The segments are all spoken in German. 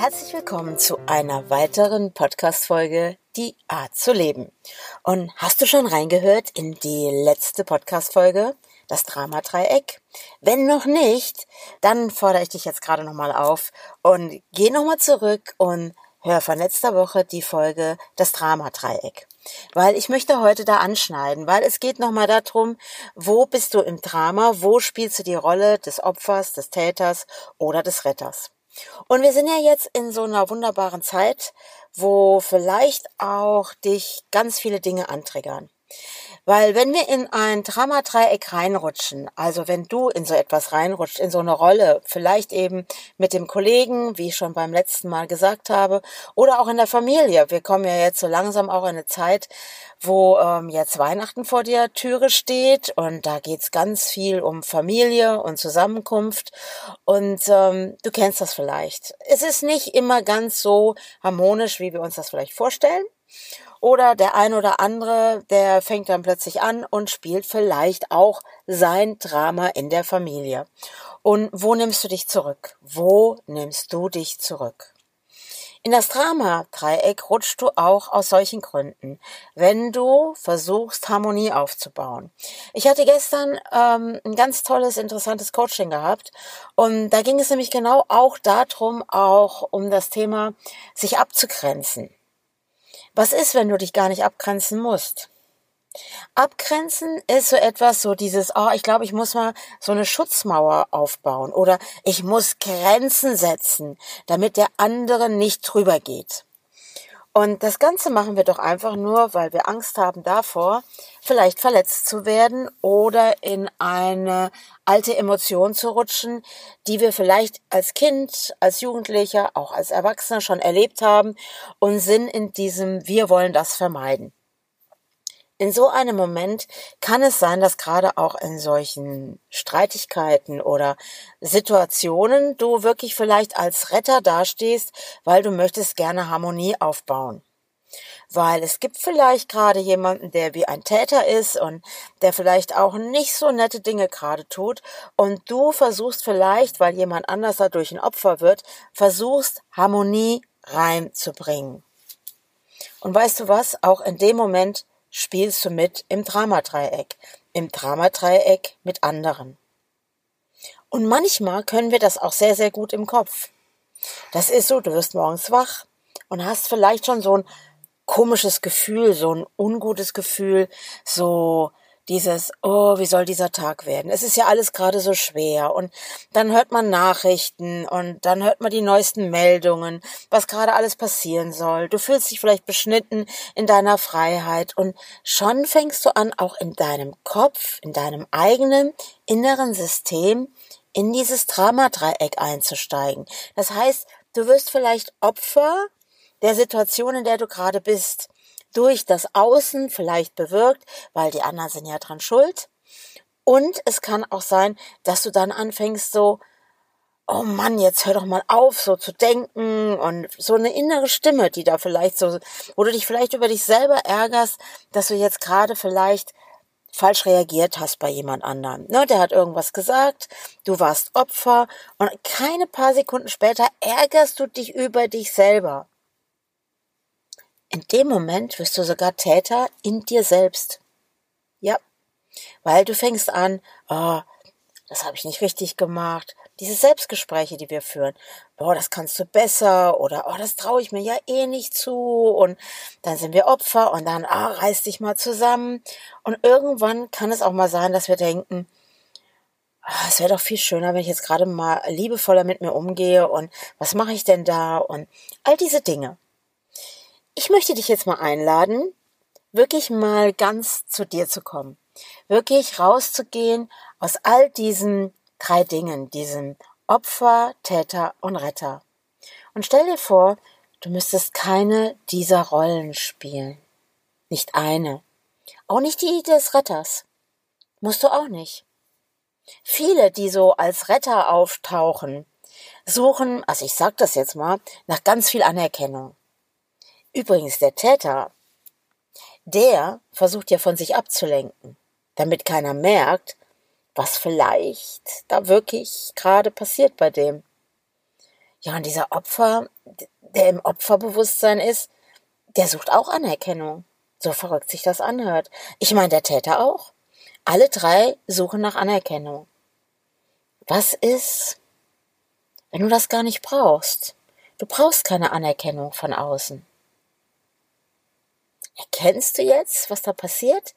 Herzlich willkommen zu einer weiteren Podcast-Folge Die Art zu leben. Und hast du schon reingehört in die letzte Podcast-Folge? Das Drama-Dreieck? Wenn noch nicht, dann fordere ich dich jetzt gerade nochmal auf und geh nochmal zurück und hör von letzter Woche die Folge Das Drama-Dreieck. Weil ich möchte heute da anschneiden, weil es geht nochmal darum, wo bist du im Drama, wo spielst du die Rolle des Opfers, des Täters oder des Retters. Und wir sind ja jetzt in so einer wunderbaren Zeit, wo vielleicht auch dich ganz viele Dinge antriggern. Weil wenn wir in ein Dramadreieck reinrutschen, also wenn du in so etwas reinrutscht, in so eine Rolle, vielleicht eben mit dem Kollegen, wie ich schon beim letzten Mal gesagt habe, oder auch in der Familie. Wir kommen ja jetzt so langsam auch in eine Zeit, wo ähm, jetzt Weihnachten vor der Türe steht und da geht's ganz viel um Familie und Zusammenkunft und ähm, du kennst das vielleicht. Es ist nicht immer ganz so harmonisch, wie wir uns das vielleicht vorstellen. Oder der ein oder andere, der fängt dann plötzlich an und spielt vielleicht auch sein Drama in der Familie. Und wo nimmst du dich zurück? Wo nimmst du dich zurück? In das Drama-Dreieck rutschst du auch aus solchen Gründen, wenn du versuchst, Harmonie aufzubauen. Ich hatte gestern ähm, ein ganz tolles, interessantes Coaching gehabt und da ging es nämlich genau auch darum, auch um das Thema, sich abzugrenzen. Was ist, wenn du dich gar nicht abgrenzen musst? Abgrenzen ist so etwas, so dieses, oh, ich glaube, ich muss mal so eine Schutzmauer aufbauen oder ich muss Grenzen setzen, damit der andere nicht drüber geht. Und das Ganze machen wir doch einfach nur, weil wir Angst haben davor, vielleicht verletzt zu werden oder in eine alte Emotion zu rutschen, die wir vielleicht als Kind, als Jugendlicher, auch als Erwachsener schon erlebt haben und sind in diesem Wir wollen das vermeiden. In so einem Moment kann es sein, dass gerade auch in solchen Streitigkeiten oder Situationen du wirklich vielleicht als Retter dastehst, weil du möchtest gerne Harmonie aufbauen. Weil es gibt vielleicht gerade jemanden, der wie ein Täter ist und der vielleicht auch nicht so nette Dinge gerade tut und du versuchst vielleicht, weil jemand anders dadurch ein Opfer wird, versuchst Harmonie reinzubringen. Und weißt du was? Auch in dem Moment spielst du mit im Dramadreieck, im Dramadreieck mit anderen. Und manchmal können wir das auch sehr, sehr gut im Kopf. Das ist so, du wirst morgens wach und hast vielleicht schon so ein komisches Gefühl, so ein ungutes Gefühl, so dieses, oh, wie soll dieser Tag werden? Es ist ja alles gerade so schwer. Und dann hört man Nachrichten und dann hört man die neuesten Meldungen, was gerade alles passieren soll. Du fühlst dich vielleicht beschnitten in deiner Freiheit und schon fängst du an, auch in deinem Kopf, in deinem eigenen inneren System in dieses Dramadreieck einzusteigen. Das heißt, du wirst vielleicht Opfer der Situation, in der du gerade bist durch das Außen vielleicht bewirkt, weil die anderen sind ja dran schuld. Und es kann auch sein, dass du dann anfängst so, oh Mann, jetzt hör doch mal auf, so zu denken und so eine innere Stimme, die da vielleicht so, wo du dich vielleicht über dich selber ärgerst, dass du jetzt gerade vielleicht falsch reagiert hast bei jemand anderem. Ne, der hat irgendwas gesagt, du warst Opfer und keine paar Sekunden später ärgerst du dich über dich selber. In dem Moment wirst du sogar Täter in dir selbst. Ja, weil du fängst an, oh, das habe ich nicht richtig gemacht. Diese Selbstgespräche, die wir führen. Boah, das kannst du besser oder oh, das traue ich mir ja eh nicht zu. Und dann sind wir Opfer und dann, ah, reiß dich mal zusammen. Und irgendwann kann es auch mal sein, dass wir denken, ah, es wäre doch viel schöner, wenn ich jetzt gerade mal liebevoller mit mir umgehe und was mache ich denn da und all diese Dinge. Ich möchte dich jetzt mal einladen, wirklich mal ganz zu dir zu kommen. Wirklich rauszugehen aus all diesen drei Dingen, diesem Opfer, Täter und Retter. Und stell dir vor, du müsstest keine dieser Rollen spielen. Nicht eine. Auch nicht die des Retters. Musst du auch nicht. Viele, die so als Retter auftauchen, suchen, also ich sag das jetzt mal, nach ganz viel Anerkennung. Übrigens, der Täter, der versucht ja von sich abzulenken, damit keiner merkt, was vielleicht da wirklich gerade passiert bei dem. Ja, und dieser Opfer, der im Opferbewusstsein ist, der sucht auch Anerkennung. So verrückt sich das anhört. Ich meine, der Täter auch. Alle drei suchen nach Anerkennung. Was ist, wenn du das gar nicht brauchst? Du brauchst keine Anerkennung von außen. Erkennst du jetzt, was da passiert?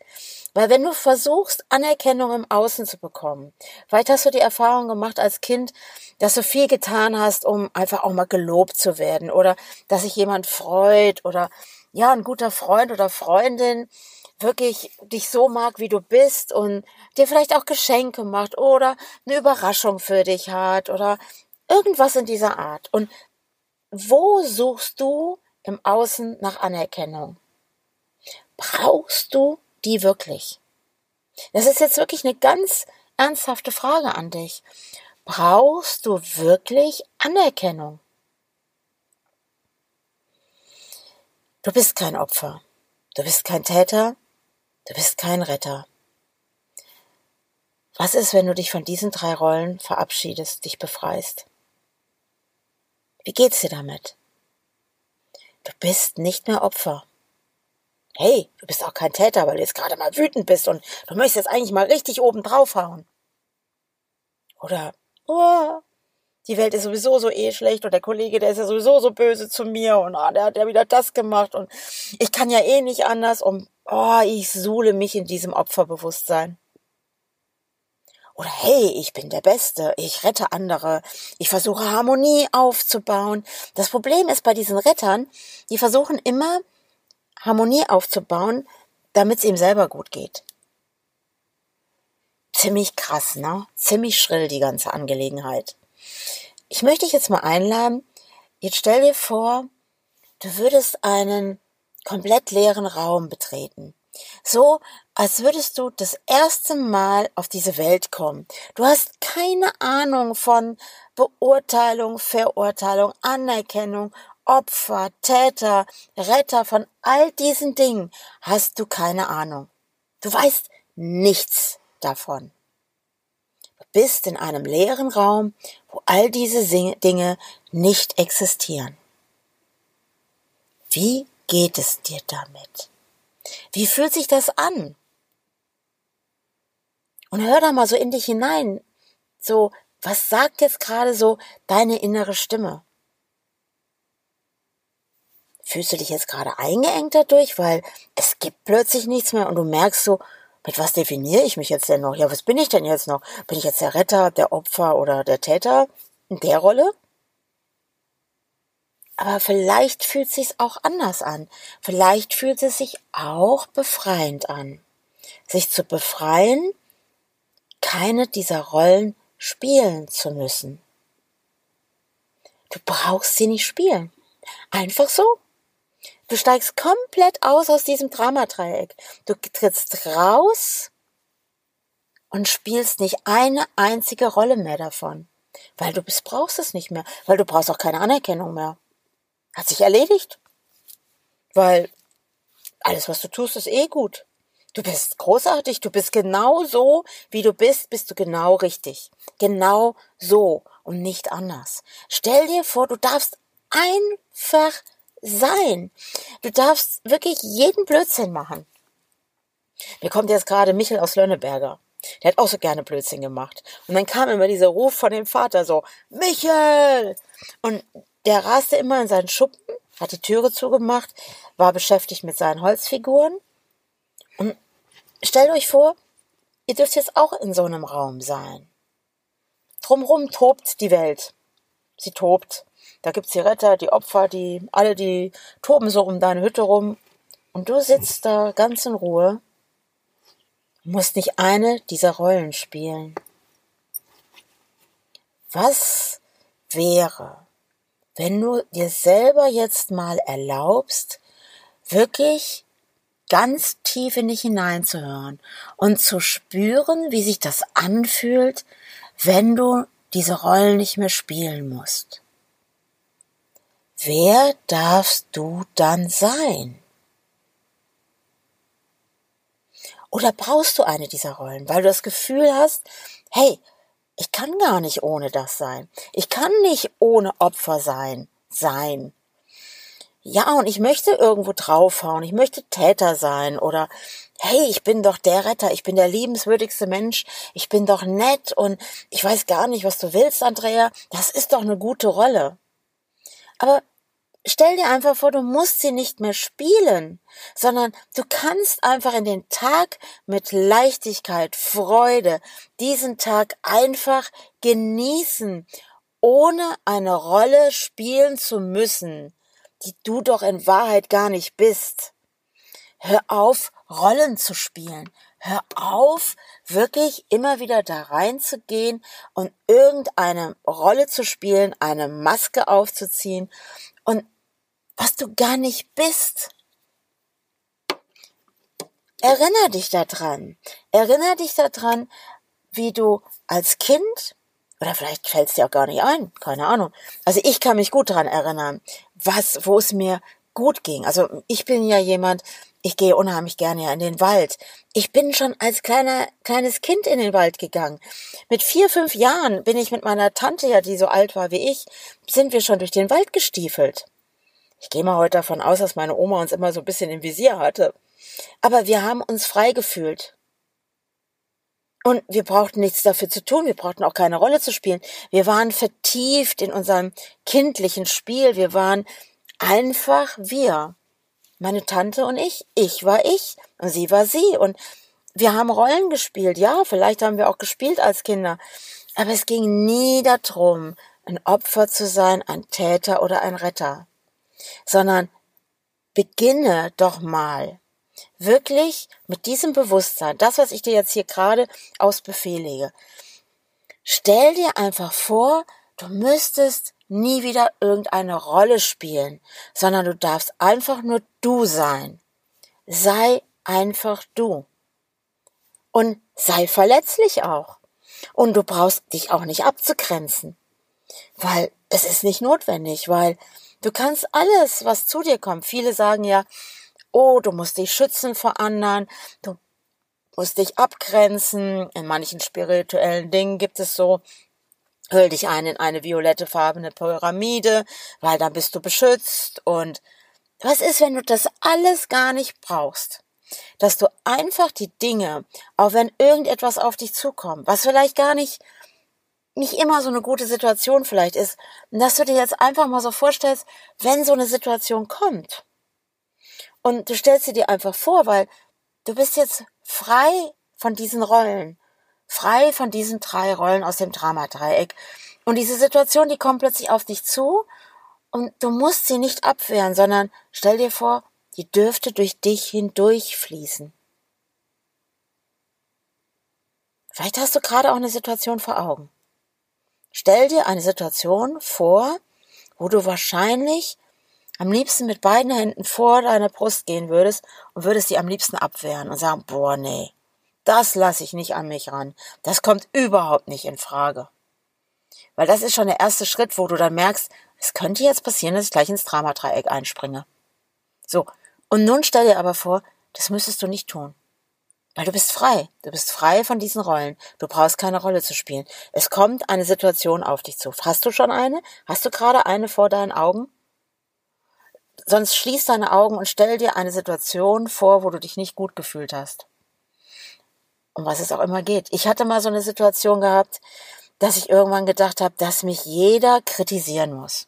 Weil wenn du versuchst, Anerkennung im Außen zu bekommen, vielleicht hast du die Erfahrung gemacht als Kind, dass du viel getan hast, um einfach auch mal gelobt zu werden oder dass sich jemand freut oder ja, ein guter Freund oder Freundin wirklich dich so mag, wie du bist und dir vielleicht auch Geschenke macht oder eine Überraschung für dich hat oder irgendwas in dieser Art. Und wo suchst du im Außen nach Anerkennung? Brauchst du die wirklich? Das ist jetzt wirklich eine ganz ernsthafte Frage an dich. Brauchst du wirklich Anerkennung? Du bist kein Opfer. Du bist kein Täter. Du bist kein Retter. Was ist, wenn du dich von diesen drei Rollen verabschiedest, dich befreist? Wie geht's dir damit? Du bist nicht mehr Opfer hey, du bist auch kein Täter, weil du jetzt gerade mal wütend bist und du möchtest jetzt eigentlich mal richtig oben draufhauen. Oder, oh, die Welt ist sowieso so eh schlecht und der Kollege, der ist ja sowieso so böse zu mir und ah, der hat ja wieder das gemacht und ich kann ja eh nicht anders und oh, ich suhle mich in diesem Opferbewusstsein. Oder hey, ich bin der Beste, ich rette andere, ich versuche Harmonie aufzubauen. Das Problem ist bei diesen Rettern, die versuchen immer Harmonie aufzubauen, damit es ihm selber gut geht. Ziemlich krass, ne? Ziemlich schrill die ganze Angelegenheit. Ich möchte dich jetzt mal einladen. Jetzt stell dir vor, du würdest einen komplett leeren Raum betreten. So, als würdest du das erste Mal auf diese Welt kommen. Du hast keine Ahnung von Beurteilung, Verurteilung, Anerkennung Opfer, Täter, Retter von all diesen Dingen hast du keine Ahnung. Du weißt nichts davon. Du bist in einem leeren Raum, wo all diese Dinge nicht existieren. Wie geht es dir damit? Wie fühlt sich das an? Und hör da mal so in dich hinein. So, was sagt jetzt gerade so deine innere Stimme? Fühlst du dich jetzt gerade eingeengt dadurch, weil es gibt plötzlich nichts mehr und du merkst so, mit was definiere ich mich jetzt denn noch? Ja, was bin ich denn jetzt noch? Bin ich jetzt der Retter, der Opfer oder der Täter in der Rolle? Aber vielleicht fühlt es sich auch anders an. Vielleicht fühlt es sich auch befreiend an. Sich zu befreien, keine dieser Rollen spielen zu müssen. Du brauchst sie nicht spielen. Einfach so. Du steigst komplett aus aus diesem Dramadreieck. Du trittst raus und spielst nicht eine einzige Rolle mehr davon. Weil du brauchst es nicht mehr. Weil du brauchst auch keine Anerkennung mehr. Hat sich erledigt. Weil alles, was du tust, ist eh gut. Du bist großartig, du bist genau so, wie du bist, bist du genau richtig. Genau so und nicht anders. Stell dir vor, du darfst einfach sein. Du darfst wirklich jeden Blödsinn machen. Mir kommt jetzt gerade Michel aus Lönneberger. Der hat auch so gerne Blödsinn gemacht. Und dann kam immer dieser Ruf von dem Vater so, Michel! Und der raste immer in seinen Schuppen, hat die Türe zugemacht, war beschäftigt mit seinen Holzfiguren. Und stellt euch vor, ihr dürft jetzt auch in so einem Raum sein. Drumrum tobt die Welt. Sie tobt. Da gibt's die Retter, die Opfer, die alle, die toben so um deine Hütte rum. Und du sitzt da ganz in Ruhe, musst nicht eine dieser Rollen spielen. Was wäre, wenn du dir selber jetzt mal erlaubst, wirklich ganz tief in dich hineinzuhören und zu spüren, wie sich das anfühlt, wenn du diese Rollen nicht mehr spielen musst. Wer darfst du dann sein? Oder brauchst du eine dieser Rollen, weil du das Gefühl hast, hey, ich kann gar nicht ohne das sein. Ich kann nicht ohne Opfer sein, sein. Ja, und ich möchte irgendwo draufhauen, ich möchte Täter sein oder hey, ich bin doch der Retter, ich bin der liebenswürdigste Mensch, ich bin doch nett und ich weiß gar nicht, was du willst, Andrea, das ist doch eine gute Rolle. Aber stell dir einfach vor, du musst sie nicht mehr spielen, sondern du kannst einfach in den Tag mit Leichtigkeit, Freude, diesen Tag einfach genießen, ohne eine Rolle spielen zu müssen die du doch in Wahrheit gar nicht bist. Hör auf, Rollen zu spielen. Hör auf, wirklich immer wieder da reinzugehen und irgendeine Rolle zu spielen, eine Maske aufzuziehen und was du gar nicht bist. Erinner dich daran. Erinner dich daran, wie du als Kind oder vielleicht fällt es dir auch gar nicht ein, keine Ahnung. Also ich kann mich gut daran erinnern, was, wo es mir gut ging. Also ich bin ja jemand, ich gehe unheimlich gerne ja in den Wald. Ich bin schon als kleiner, kleines Kind in den Wald gegangen. Mit vier, fünf Jahren bin ich mit meiner Tante, ja, die so alt war wie ich, sind wir schon durch den Wald gestiefelt. Ich gehe mal heute davon aus, dass meine Oma uns immer so ein bisschen im Visier hatte. Aber wir haben uns frei gefühlt. Und wir brauchten nichts dafür zu tun, wir brauchten auch keine Rolle zu spielen. Wir waren vertieft in unserem kindlichen Spiel, wir waren einfach wir. Meine Tante und ich, ich war ich und sie war sie und wir haben Rollen gespielt, ja, vielleicht haben wir auch gespielt als Kinder, aber es ging nie darum, ein Opfer zu sein, ein Täter oder ein Retter, sondern beginne doch mal wirklich mit diesem Bewusstsein, das, was ich dir jetzt hier gerade aus Befehl lege, stell dir einfach vor, du müsstest nie wieder irgendeine Rolle spielen, sondern du darfst einfach nur du sein. Sei einfach du. Und sei verletzlich auch. Und du brauchst dich auch nicht abzugrenzen. Weil es ist nicht notwendig, weil du kannst alles, was zu dir kommt. Viele sagen ja, oh, du musst dich schützen vor anderen, du musst dich abgrenzen. In manchen spirituellen Dingen gibt es so, hüll dich ein in eine violette farbene Pyramide, weil dann bist du beschützt. Und was ist, wenn du das alles gar nicht brauchst? Dass du einfach die Dinge, auch wenn irgendetwas auf dich zukommt, was vielleicht gar nicht nicht immer so eine gute Situation vielleicht ist, dass du dir jetzt einfach mal so vorstellst, wenn so eine Situation kommt, und du stellst sie dir einfach vor, weil du bist jetzt frei von diesen Rollen, frei von diesen drei Rollen aus dem Dramadreieck. Und diese Situation, die kommt plötzlich auf dich zu und du musst sie nicht abwehren, sondern stell dir vor, die dürfte durch dich hindurchfließen. Vielleicht hast du gerade auch eine Situation vor Augen. Stell dir eine Situation vor, wo du wahrscheinlich am liebsten mit beiden Händen vor deiner Brust gehen würdest und würdest sie am liebsten abwehren und sagen, boah, nee, das lasse ich nicht an mich ran. Das kommt überhaupt nicht in Frage. Weil das ist schon der erste Schritt, wo du dann merkst, es könnte jetzt passieren, dass ich gleich ins Dramadreieck einspringe. So. Und nun stell dir aber vor, das müsstest du nicht tun. Weil du bist frei. Du bist frei von diesen Rollen. Du brauchst keine Rolle zu spielen. Es kommt eine Situation auf dich zu. Hast du schon eine? Hast du gerade eine vor deinen Augen? Sonst schließ deine Augen und stell dir eine Situation vor, wo du dich nicht gut gefühlt hast. Um was es auch immer geht. Ich hatte mal so eine Situation gehabt, dass ich irgendwann gedacht habe, dass mich jeder kritisieren muss.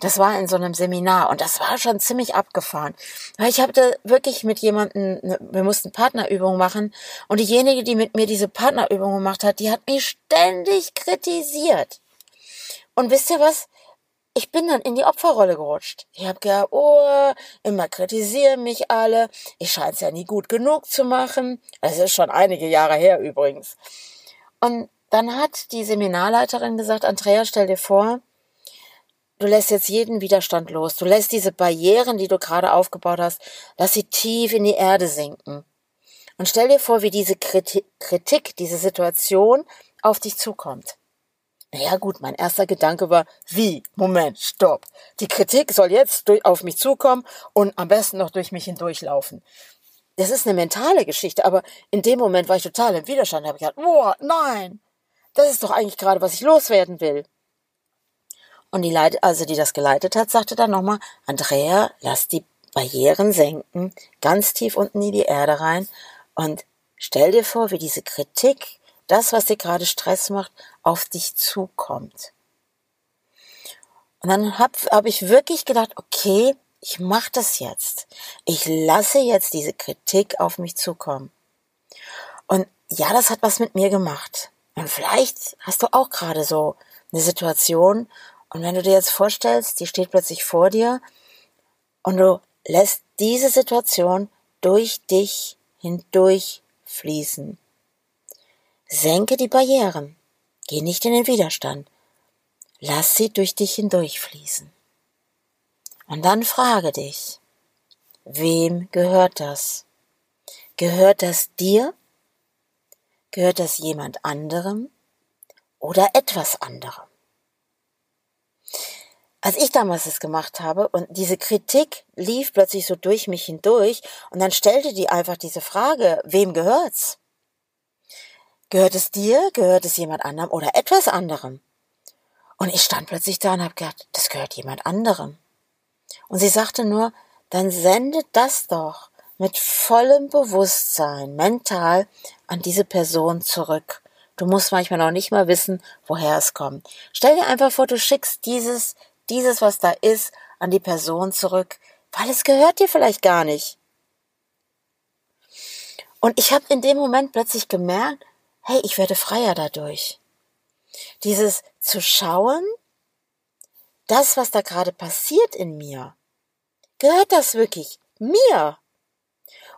Das war in so einem Seminar und das war schon ziemlich abgefahren. Weil ich hatte wirklich mit jemandem, ne, wir mussten Partnerübungen machen und diejenige, die mit mir diese Partnerübung gemacht hat, die hat mich ständig kritisiert. Und wisst ihr was? ich bin dann in die Opferrolle gerutscht. Ich habe gedacht, oh, immer kritisieren mich alle. Ich scheine es ja nie gut genug zu machen. Das ist schon einige Jahre her übrigens. Und dann hat die Seminarleiterin gesagt, Andrea, stell dir vor, du lässt jetzt jeden Widerstand los. Du lässt diese Barrieren, die du gerade aufgebaut hast, lass sie tief in die Erde sinken. Und stell dir vor, wie diese Kritik, diese Situation auf dich zukommt. Naja gut, mein erster Gedanke war, wie? Moment, stopp. Die Kritik soll jetzt auf mich zukommen und am besten noch durch mich hindurchlaufen. Das ist eine mentale Geschichte, aber in dem Moment war ich total im Widerstand, habe ich gedacht, boah, nein, das ist doch eigentlich gerade, was ich loswerden will. Und die Leit also die das geleitet hat, sagte dann nochmal, Andrea, lass die Barrieren senken, ganz tief unten in die Erde rein und stell dir vor, wie diese Kritik das, was dir gerade Stress macht, auf dich zukommt. Und dann habe hab ich wirklich gedacht, okay, ich mache das jetzt. Ich lasse jetzt diese Kritik auf mich zukommen. Und ja, das hat was mit mir gemacht. Und vielleicht hast du auch gerade so eine Situation. Und wenn du dir jetzt vorstellst, die steht plötzlich vor dir und du lässt diese Situation durch dich hindurch fließen. Senke die Barrieren. Geh nicht in den Widerstand. Lass sie durch dich hindurchfließen. Und dann frage dich, wem gehört das? Gehört das dir? Gehört das jemand anderem oder etwas anderem? Als ich damals es gemacht habe und diese Kritik lief plötzlich so durch mich hindurch und dann stellte die einfach diese Frage, wem gehört's? Gehört es dir? Gehört es jemand anderem oder etwas anderem? Und ich stand plötzlich da und habe gedacht, das gehört jemand anderem. Und sie sagte nur, dann sendet das doch mit vollem Bewusstsein mental an diese Person zurück. Du musst manchmal noch nicht mal wissen, woher es kommt. Stell dir einfach vor, du schickst dieses, dieses, was da ist, an die Person zurück, weil es gehört dir vielleicht gar nicht. Und ich habe in dem Moment plötzlich gemerkt, hey, ich werde freier dadurch. Dieses zu schauen, das, was da gerade passiert in mir, gehört das wirklich mir?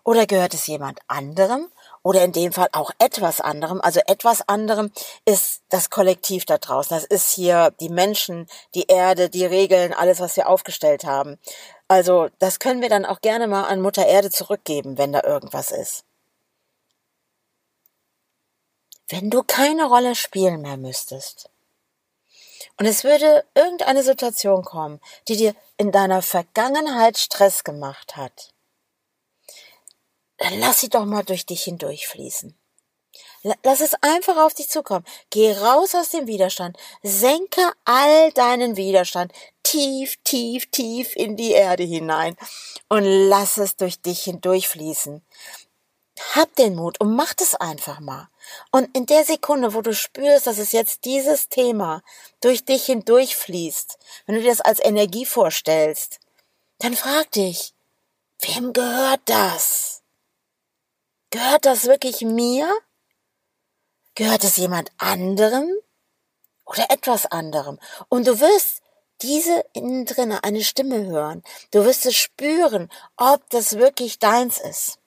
Oder gehört es jemand anderem? Oder in dem Fall auch etwas anderem. Also etwas anderem ist das Kollektiv da draußen. Das ist hier die Menschen, die Erde, die Regeln, alles, was wir aufgestellt haben. Also das können wir dann auch gerne mal an Mutter Erde zurückgeben, wenn da irgendwas ist. wenn du keine Rolle spielen mehr müsstest und es würde irgendeine Situation kommen, die dir in deiner Vergangenheit Stress gemacht hat, lass sie doch mal durch dich hindurchfließen. Lass es einfach auf dich zukommen. Geh raus aus dem Widerstand. Senke all deinen Widerstand tief, tief, tief in die Erde hinein und lass es durch dich hindurchfließen. Hab den Mut und mach das einfach mal. Und in der Sekunde, wo du spürst, dass es jetzt dieses Thema durch dich hindurchfließt, wenn du dir das als Energie vorstellst, dann frag dich, wem gehört das? Gehört das wirklich mir? Gehört es jemand anderem? Oder etwas anderem? Und du wirst diese innen drinne eine Stimme hören. Du wirst es spüren, ob das wirklich deins ist.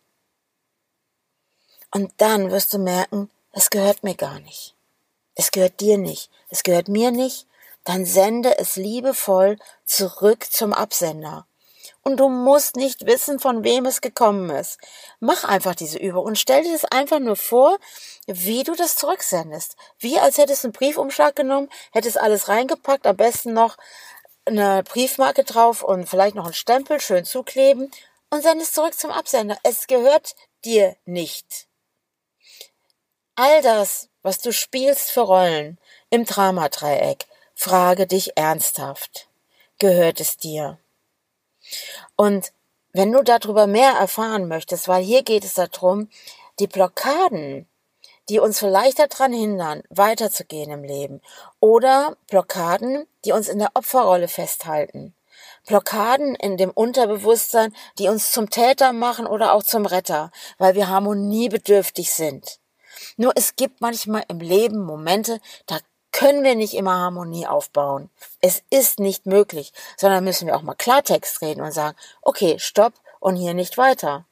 Und dann wirst du merken, es gehört mir gar nicht. Es gehört dir nicht. Es gehört mir nicht. Dann sende es liebevoll zurück zum Absender. Und du musst nicht wissen, von wem es gekommen ist. Mach einfach diese Übung und stell dir das einfach nur vor, wie du das zurücksendest. Wie als hättest du einen Briefumschlag genommen, hättest alles reingepackt, am besten noch eine Briefmarke drauf und vielleicht noch einen Stempel schön zukleben und sendest zurück zum Absender. Es gehört dir nicht. All das, was du spielst für Rollen im Dramadreieck, frage dich ernsthaft. Gehört es dir? Und wenn du darüber mehr erfahren möchtest, weil hier geht es darum, die Blockaden, die uns vielleicht daran hindern, weiterzugehen im Leben, oder Blockaden, die uns in der Opferrolle festhalten, Blockaden in dem Unterbewusstsein, die uns zum Täter machen oder auch zum Retter, weil wir harmoniebedürftig sind. Nur es gibt manchmal im Leben Momente, da können wir nicht immer Harmonie aufbauen. Es ist nicht möglich, sondern müssen wir auch mal Klartext reden und sagen, okay, stopp und hier nicht weiter.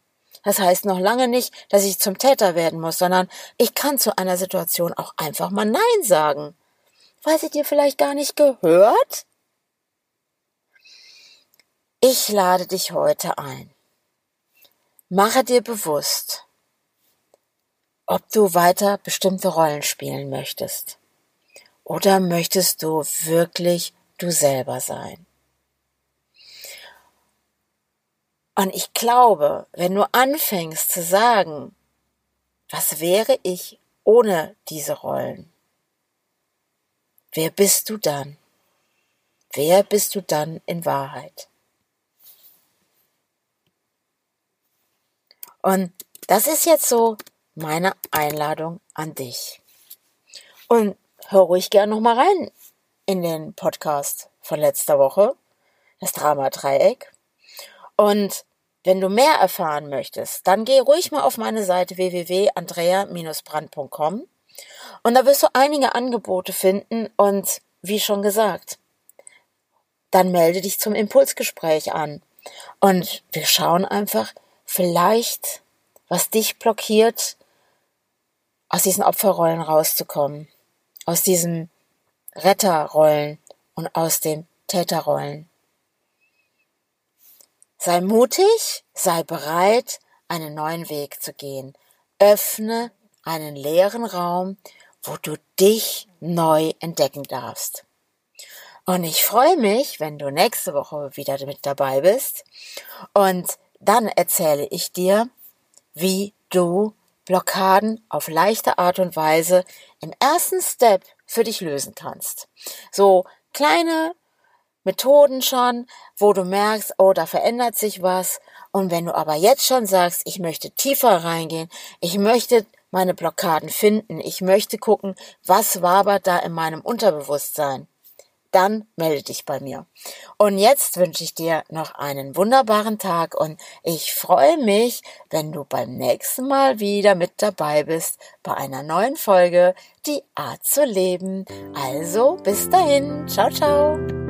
Das heißt noch lange nicht, dass ich zum Täter werden muss, sondern ich kann zu einer Situation auch einfach mal Nein sagen. Weil sie dir vielleicht gar nicht gehört? Ich lade dich heute ein. Mache dir bewusst, ob du weiter bestimmte Rollen spielen möchtest. Oder möchtest du wirklich du selber sein? Und ich glaube, wenn du anfängst zu sagen, was wäre ich ohne diese Rollen? Wer bist du dann? Wer bist du dann in Wahrheit? Und das ist jetzt so meine Einladung an dich. Und hör ruhig gern noch mal rein in den Podcast von letzter Woche, das Drama Dreieck. Und wenn du mehr erfahren möchtest, dann geh ruhig mal auf meine Seite www.andrea-brand.com und da wirst du einige Angebote finden und wie schon gesagt, dann melde dich zum Impulsgespräch an und wir schauen einfach vielleicht, was dich blockiert, aus diesen Opferrollen rauszukommen, aus diesen Retterrollen und aus den Täterrollen. Sei mutig, sei bereit, einen neuen Weg zu gehen. Öffne einen leeren Raum, wo du dich neu entdecken darfst. Und ich freue mich, wenn du nächste Woche wieder mit dabei bist. Und dann erzähle ich dir, wie du Blockaden auf leichte Art und Weise im ersten Step für dich lösen kannst. So kleine Methoden schon, wo du merkst, oh, da verändert sich was. Und wenn du aber jetzt schon sagst, ich möchte tiefer reingehen, ich möchte meine Blockaden finden, ich möchte gucken, was wabert da in meinem Unterbewusstsein, dann melde dich bei mir. Und jetzt wünsche ich dir noch einen wunderbaren Tag und ich freue mich, wenn du beim nächsten Mal wieder mit dabei bist bei einer neuen Folge Die Art zu leben. Also bis dahin, ciao, ciao.